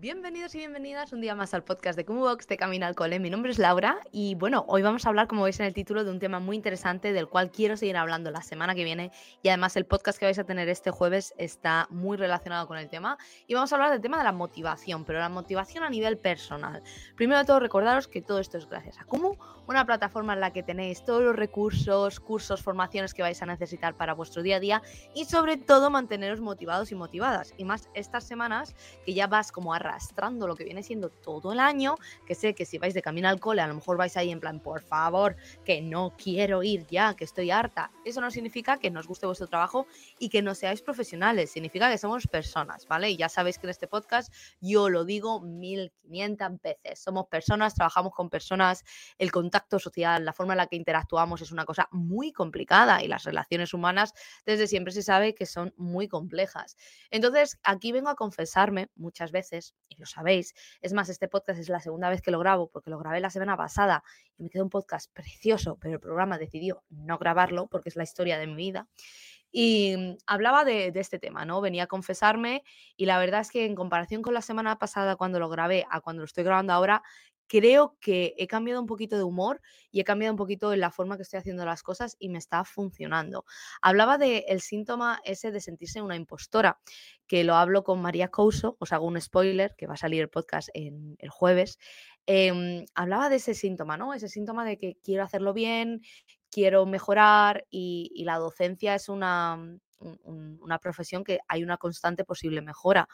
Bienvenidos y bienvenidas un día más al podcast de Box de Camino al Cole. Mi nombre es Laura y bueno, hoy vamos a hablar, como veis en el título, de un tema muy interesante del cual quiero seguir hablando la semana que viene y además el podcast que vais a tener este jueves está muy relacionado con el tema y vamos a hablar del tema de la motivación, pero la motivación a nivel personal. Primero de todo, recordaros que todo esto es gracias a Kumu, una plataforma en la que tenéis todos los recursos, cursos, formaciones que vais a necesitar para vuestro día a día y sobre todo manteneros motivados y motivadas. Y más estas semanas que ya vas como a arrastrando lo que viene siendo todo el año, que sé que si vais de camino al cole, a lo mejor vais ahí en plan, por favor, que no quiero ir ya, que estoy harta. Eso no significa que nos guste vuestro trabajo y que no seáis profesionales, significa que somos personas, ¿vale? Y ya sabéis que en este podcast yo lo digo 1500 veces. Somos personas, trabajamos con personas, el contacto social, la forma en la que interactuamos es una cosa muy complicada y las relaciones humanas desde siempre se sabe que son muy complejas. Entonces, aquí vengo a confesarme muchas veces y lo sabéis. Es más, este podcast es la segunda vez que lo grabo porque lo grabé la semana pasada y me quedó un podcast precioso, pero el programa decidió no grabarlo porque es la historia de mi vida. Y mm, hablaba de, de, este tema, ¿no? Venía a confesarme y la verdad es que en comparación con la semana pasada cuando lo grabé a cuando lo estoy grabando ahora, creo que he cambiado un poquito de humor y he cambiado un poquito la forma que estoy haciendo las cosas y me está funcionando. Hablaba del síntoma ese de sentirse una impostora, que lo hablo con María Couso, os hago un spoiler, que va a salir el podcast en, el jueves. Em, hablaba de ese síntoma, ¿no? Ese síntoma de que quiero hacerlo bien, quiero mejorar y la docencia es una, una profesión que hay una constante posible mejora.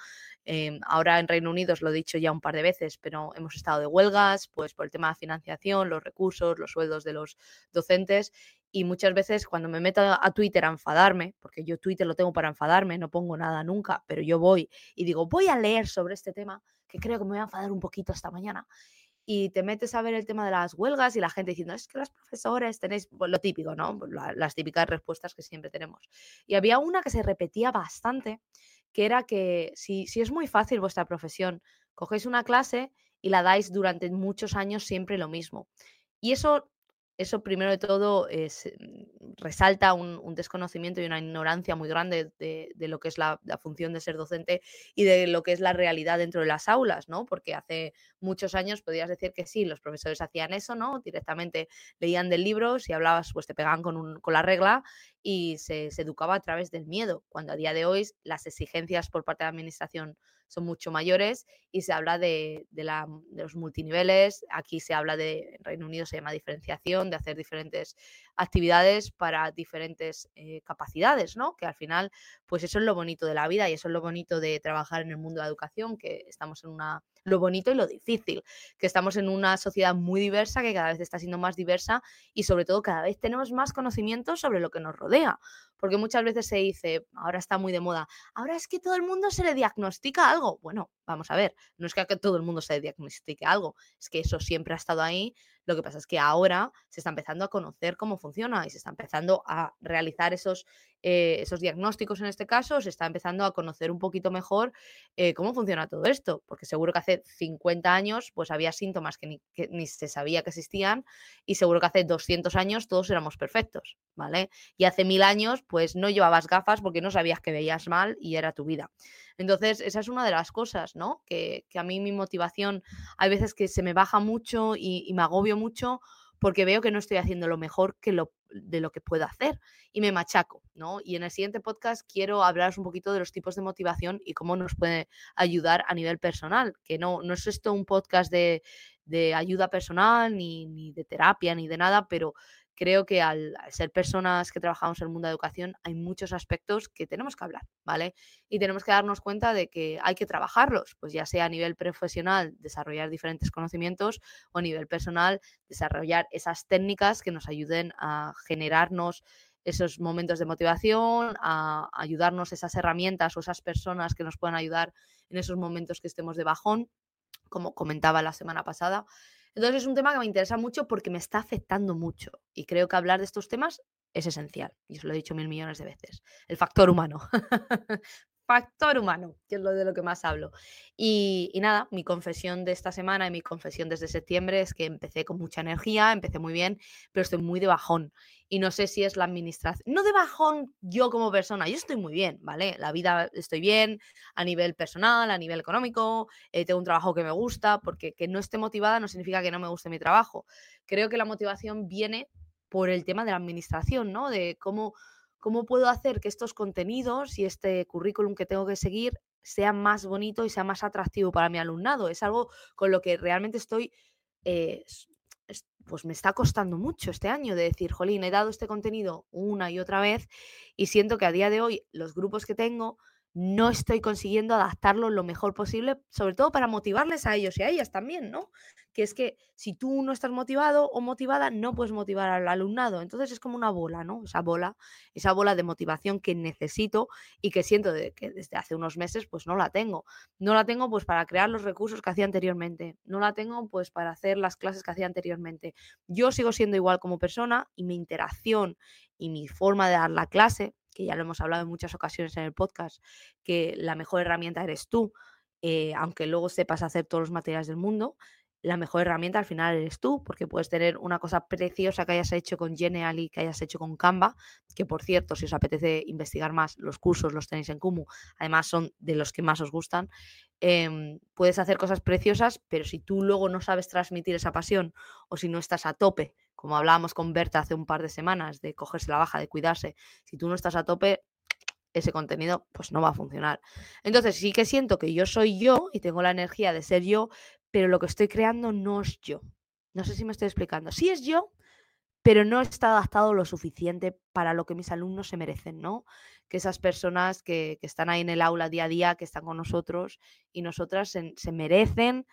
Em, ahora en Reino Unido os lo he dicho ya un par de veces, pero hemos estado de huelgas, pues por el tema de financiación, los recursos, los sueldos de los docentes. Y muchas veces cuando me meto a Twitter a enfadarme, porque yo Twitter lo tengo para enfadarme, no pongo nada nunca, pero yo voy y digo, voy a leer sobre este tema, que creo que me voy a enfadar un poquito esta mañana y te metes a ver el tema de las huelgas y la gente diciendo, es que los profesores tenéis pues, lo típico, ¿no? Pues, las típicas respuestas que siempre tenemos. Y había una que se repetía bastante, que era que si, si es muy fácil vuestra profesión, cogéis una clase y la dais durante muchos años siempre lo mismo. Y eso eso primero de todo es, mm, resalta un, desconocimiento y una ignorancia muy grande de, lo que es la, función de ser docente y de lo que es la realidad dentro de las aulas, ¿no? Porque hace muchos años podías decir que sí, los profesores hacían eso, ¿no? Directamente leían del libro, si hablabas, pues te pegaban con, con la regla y se, se, educaba a través del miedo, cuando a día de hoy las exigencias por parte de la administración son mucho mayores y se habla de, la, de, los multiniveles, aquí se habla de, en Reino Unido se llama diferenciación, de hacer diferentes actividades para diferentes eh, capacidades, ¿no? Que al final, pues eso es lo bonito de la vida y eso es lo bonito de trabajar en el mundo de la educación, que estamos en una lo bonito y lo difícil, que estamos en una sociedad muy diversa, que cada vez está siendo más diversa y sobre todo cada vez tenemos más conocimiento sobre lo que nos rodea. Porque muchas veces se dice, ahora está muy de moda, ahora es que todo el mundo se le diagnostica algo. Bueno, vamos a ver, no es que todo el mundo se diagnostique algo, es que eso siempre ha estado ahí, lo que pasa es que ahora se está empezando a conocer cómo funciona y se está empezando a realizar esos, eh, esos diagnósticos en este caso, se está empezando a conocer un poquito mejor eh, cómo funciona todo esto, porque seguro que hace 50 años pues había síntomas que ni, que ni, se sabía que existían y seguro que hace 200 años todos éramos perfectos, ¿vale? Y hace mil años pues no llevabas gafas porque no sabías que veías mal y era tu vida. Entonces, esa es una de las cosas, ¿no? Que, a mí mi motivación, hay veces que se me baja mucho y, me agobio mucho porque veo que no estoy haciendo lo mejor que lo, de lo que puedo hacer y me machaco, ¿no? Y en el siguiente podcast quiero hablaros un poquito de los tipos de motivación y cómo nos puede ayudar a nivel personal, que no, no es esto un podcast de, ayuda personal, ni, ni, de terapia, ni de nada, pero creo que al, ser personas que trabajamos en el mundo de educación hay muchos aspectos que tenemos que hablar, ¿vale? Y tenemos que darnos cuenta de que hay que trabajarlos, pues ya sea a nivel profesional, desarrollar diferentes conocimientos o a nivel personal, desarrollar esas técnicas que nos ayuden a generarnos esos momentos de motivación, a ayudarnos esas herramientas o esas personas que nos puedan ayudar en esos momentos que estemos de bajón, como comentaba la semana pasada. Entonces es un tema que me interesa mucho porque me está afectando mucho y creo que hablar de estos temas es esencial. Y os lo he dicho mil millones de veces. El factor humano. Factor humano, que es lo de lo que más hablo. Y, nada, mi confesión de esta semana y mi confesión desde septiembre es que empecé con mucha energía, empecé muy bien, pero estoy muy de bajón. Y no sé si es la administración, no de bajón yo como persona, yo estoy muy bien, ¿vale? La vida estoy bien a nivel personal, a nivel económico, eh, tengo un trabajo que me gusta, porque que no esté motivada no significa que no me guste mi trabajo. Creo que la motivación viene por el tema de la administración, ¿no? De cómo ¿Cómo puedo hacer que estos contenidos y este currículum que tengo que seguir sea más bonito y sea más atractivo para mi alumnado? Es algo con lo que realmente estoy, eh, pues me está costando mucho este año de decir, jolín, he dado este contenido una y otra vez y siento que a día de hoy los grupos que tengo no estoy consiguiendo adaptarlo lo mejor posible, sobre todo para motivarles a ellos y a ellas también, ¿no? Que es que si tú no estás motivado o motivada, no puedes motivar al alumnado. Entonces es como una bola, ¿no? Esa bola, esa bola de motivación que necesito y que siento que desde hace unos meses pues no la tengo. No la tengo pues para crear los recursos que hacía anteriormente. No la tengo pues para hacer las clases que hacía anteriormente. Yo sigo siendo igual como persona y mi interacción y mi forma de dar la clase que ya lo hemos hablado en muchas ocasiones en el podcast, que la mejor herramienta eres tú, eh, aunque luego sepas hacer todos los materiales del mundo, la mejor herramienta al final eres tú, porque puedes tener una cosa preciosa que hayas hecho con Genially, que hayas hecho con Canva, que por cierto, si os apetece investigar más, los cursos los tenéis en Kumu, además son de los que más os gustan. Em, puedes hacer cosas preciosas, pero si tú luego no sabes transmitir esa pasión o si no estás a tope como hablábamos con Berta hace un par de semanas, de cogerse la baja, de cuidarse, si tú no estás a tope, ese contenido pues no va a funcionar. Entonces sí que siento que yo soy yo y tengo la energía de ser yo, pero lo que estoy creando no es yo. No sé si me estoy explicando. Sí es yo, pero no está adaptado lo suficiente para lo que mis alumnos se merecen, ¿no? Que esas personas que, están ahí en el aula día a día, que están con nosotros y nosotras se merecen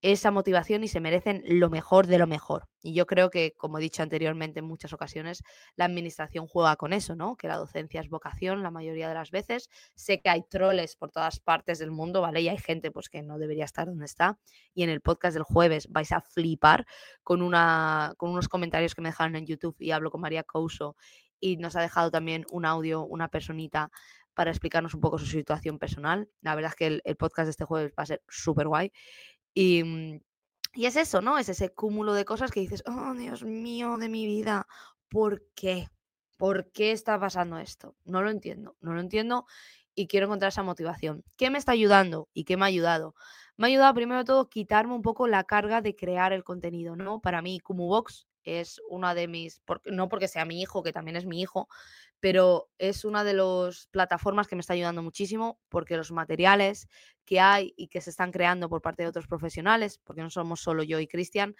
esa motivación y se merecen lo mejor de lo mejor. Y yo creo que, como he dicho anteriormente en muchas ocasiones, la administración juega con eso, ¿no? Que la docencia es vocación la mayoría de las veces. Sé que hay troles por todas partes del mundo, ¿vale? Y hay gente pues que no debería estar donde está. Y en el podcast del jueves vais a flipar con, una, con unos comentarios que me dejaron en YouTube y hablo con María Couso y nos ha dejado también un audio, una personita para explicarnos un poco su situación personal. La verdad es que el, el podcast de este jueves va a ser súper guay. Mm, y, es eso, ¿no? Es ese cúmulo de cosas que dices, oh, Dios mío, de mi vida, ¿por qué? ¿Por qué está pasando esto? No lo entiendo, no lo entiendo y quiero encontrar esa motivación. ¿Qué me está ayudando y qué me ha ayudado? Me ha ayudado primero de todo quitarme un poco la carga de crear el contenido, ¿no? Para mí, Box es una de mis, no porque sea mi hijo, que también es mi hijo, pero es una de las plataformas que me está ayudando muchísimo porque los materiales que hay y que se están creando por parte de otros profesionales, porque no somos solo yo y Cristian,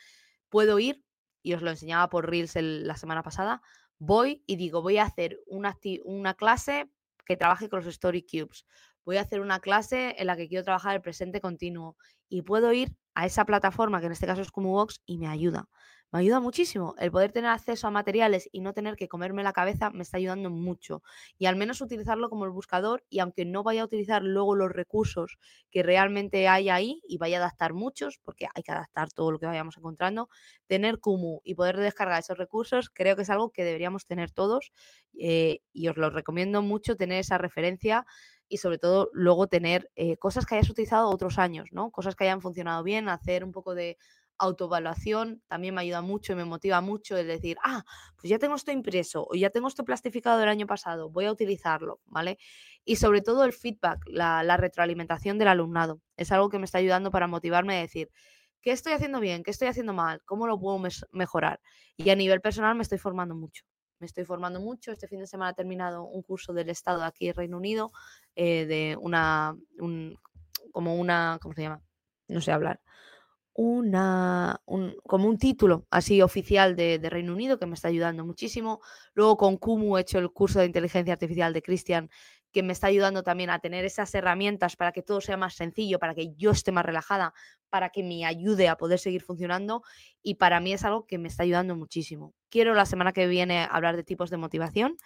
puedo ir, y os lo enseñaba por Reels la semana pasada, voy y digo, voy a hacer una, una clase que trabaje con los Story Cubes, voy a hacer una clase en la que quiero trabajar el presente continuo y puedo ir a esa plataforma, que en este caso es como Vox, y me ayuda me ayuda muchísimo. El poder tener acceso a materiales y no tener que comerme la cabeza me está ayudando mucho. Y al menos utilizarlo como el buscador y aunque no vaya a utilizar luego los recursos que realmente hay ahí y vaya a adaptar muchos, porque hay que adaptar todo lo que vayamos encontrando, tener Kumu y poder descargar esos recursos creo que es algo que deberíamos tener todos eh, y os lo recomiendo mucho tener esa referencia y sobre todo luego tener eh, cosas que hayas utilizado otros años, ¿no? Cosas que hayan funcionado bien, hacer un poco de autoevaluación también me ayuda mucho y me motiva mucho el decir, ah, pues ya tengo esto impreso o ya tengo esto plastificado del año pasado, voy a utilizarlo, ¿vale? Y sobre todo el feedback, la, retroalimentación del alumnado. Es algo que me está ayudando para motivarme a decir, ¿qué estoy haciendo bien? ¿Qué estoy haciendo mal? ¿Cómo lo puedo mejorar? Y a nivel personal me estoy formando mucho. Me estoy formando mucho. Este fin de semana he terminado un curso del Estado aquí en Reino Unido eh, de una, como una, ¿cómo se llama? No sé hablar una, como un título así oficial de, Reino Unido que me está ayudando muchísimo. Luego con Kumu he hecho el curso de inteligencia artificial de Christian que me está ayudando también a tener esas herramientas para que todo sea más sencillo, para que yo esté más relajada, para que me ayude a poder seguir funcionando y para mí es algo que me está ayudando muchísimo. Quiero la semana que viene hablar de tipos de motivación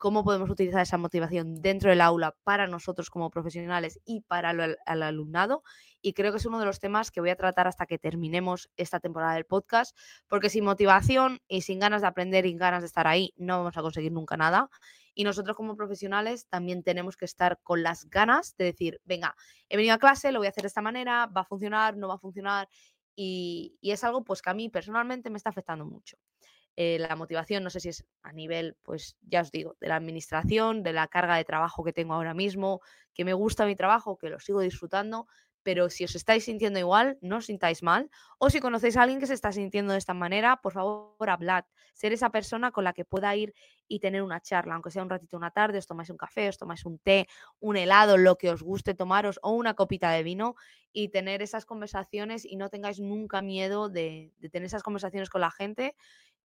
cómo podemos utilizar esa motivación dentro del aula para nosotros como profesionales y para el, alumnado. Y creo que es uno de los temas que voy a tratar hasta que terminemos esta temporada del podcast, porque sin motivación y sin ganas de aprender y ganas de estar ahí, no vamos a conseguir nunca nada. Y nosotros como profesionales también tenemos que estar con las ganas de decir, venga, he venido a clase, lo voy a hacer de esta manera, va a funcionar, no va a funcionar. Y, y es algo pues que a mí personalmente me está afectando mucho. Eh, la motivación, no sé si es a nivel, pues ya os digo, de la administración, de la carga de trabajo que tengo ahora mismo, que me gusta mi trabajo, que lo sigo disfrutando, pero si os estáis sintiendo igual, no os sintáis mal. O si conocéis a alguien que se está sintiendo de esta manera, por favor, hablad. Ser esa persona con la que pueda ir y tener una charla, aunque sea un ratito una tarde, os tomáis un café, os tomáis un té, un helado, lo que os guste tomaros, o una copita de vino, y tener esas conversaciones y no tengáis nunca miedo de, de tener esas conversaciones con la gente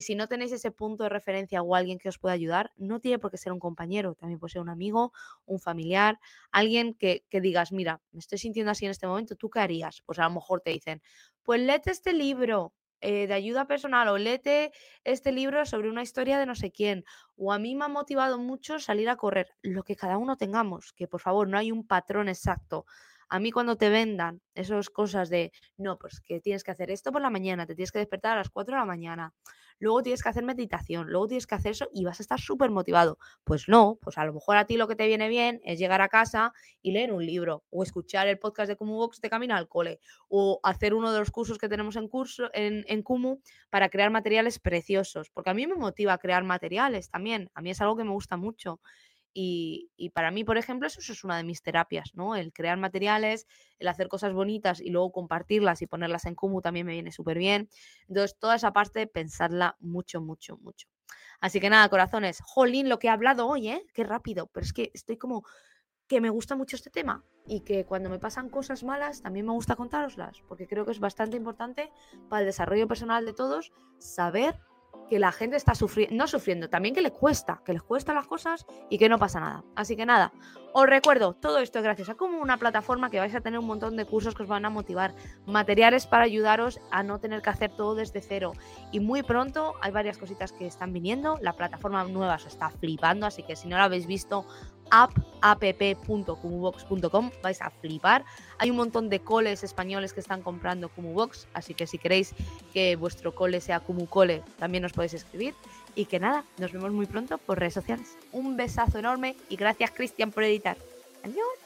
si no tenéis ese punto de referencia o alguien que os pueda ayudar, no tiene por qué ser un compañero, también puede ser un amigo, un familiar, alguien que, digas, mira, me estoy sintiendo así en este momento, ¿tú qué harías? Pues a lo mejor te dicen, pues léete este libro, eh, de ayuda personal o léete este libro sobre una historia de no sé quién. O a mí me ha motivado mucho salir a correr, lo que cada uno tengamos, que por favor no hay un patrón exacto. A mí cuando te vendan esas cosas de, no, pues que tienes que hacer esto por la mañana, te tienes que despertar a las 4 de la mañana, luego tienes que hacer meditación, luego tienes que hacer eso y vas a estar súper motivado. Pues no, pues a lo mejor a ti lo que te viene bien es llegar a casa y leer un libro o escuchar el podcast de Kumu Box de camino al cole o hacer uno de los cursos que tenemos en curso en, en Kumu para crear materiales preciosos, porque a mí me motiva crear materiales también, a mí es algo que me gusta mucho. Y, para mí, por ejemplo, eso, es una de mis terapias, ¿no? El crear materiales, el hacer cosas bonitas y luego compartirlas y ponerlas en Kumu también me viene súper bien. Entonces, toda esa parte, pensarla mucho, mucho, mucho. Así que nada, corazones, jolín, lo que he hablado hoy, ¿eh? Qué rápido, pero es que estoy como que me gusta mucho este tema y que cuando me pasan cosas malas también me gusta contároslas, porque creo que es bastante importante para el desarrollo personal de todos saber que la gente está sufriendo, no sufriendo, también que le cuesta, que les cuesta las cosas y que no pasa nada. Así que nada, os recuerdo, todo esto es gracias a como una plataforma que vais a tener un montón de cursos que os van a motivar, materiales para ayudaros a no tener que hacer todo desde cero. Y muy pronto hay varias cositas que están viniendo, la plataforma nueva se está flipando, así que si no la habéis visto, app.cumubox.com, vais a flipar. Hay un montón de coles españoles que están comprando Cumubox, así que si queréis que vuestro cole sea Cumucole, también os podéis escribir. Y que nada, nos vemos muy pronto por redes sociales. Un besazo enorme y gracias Cristian por editar. Adiós.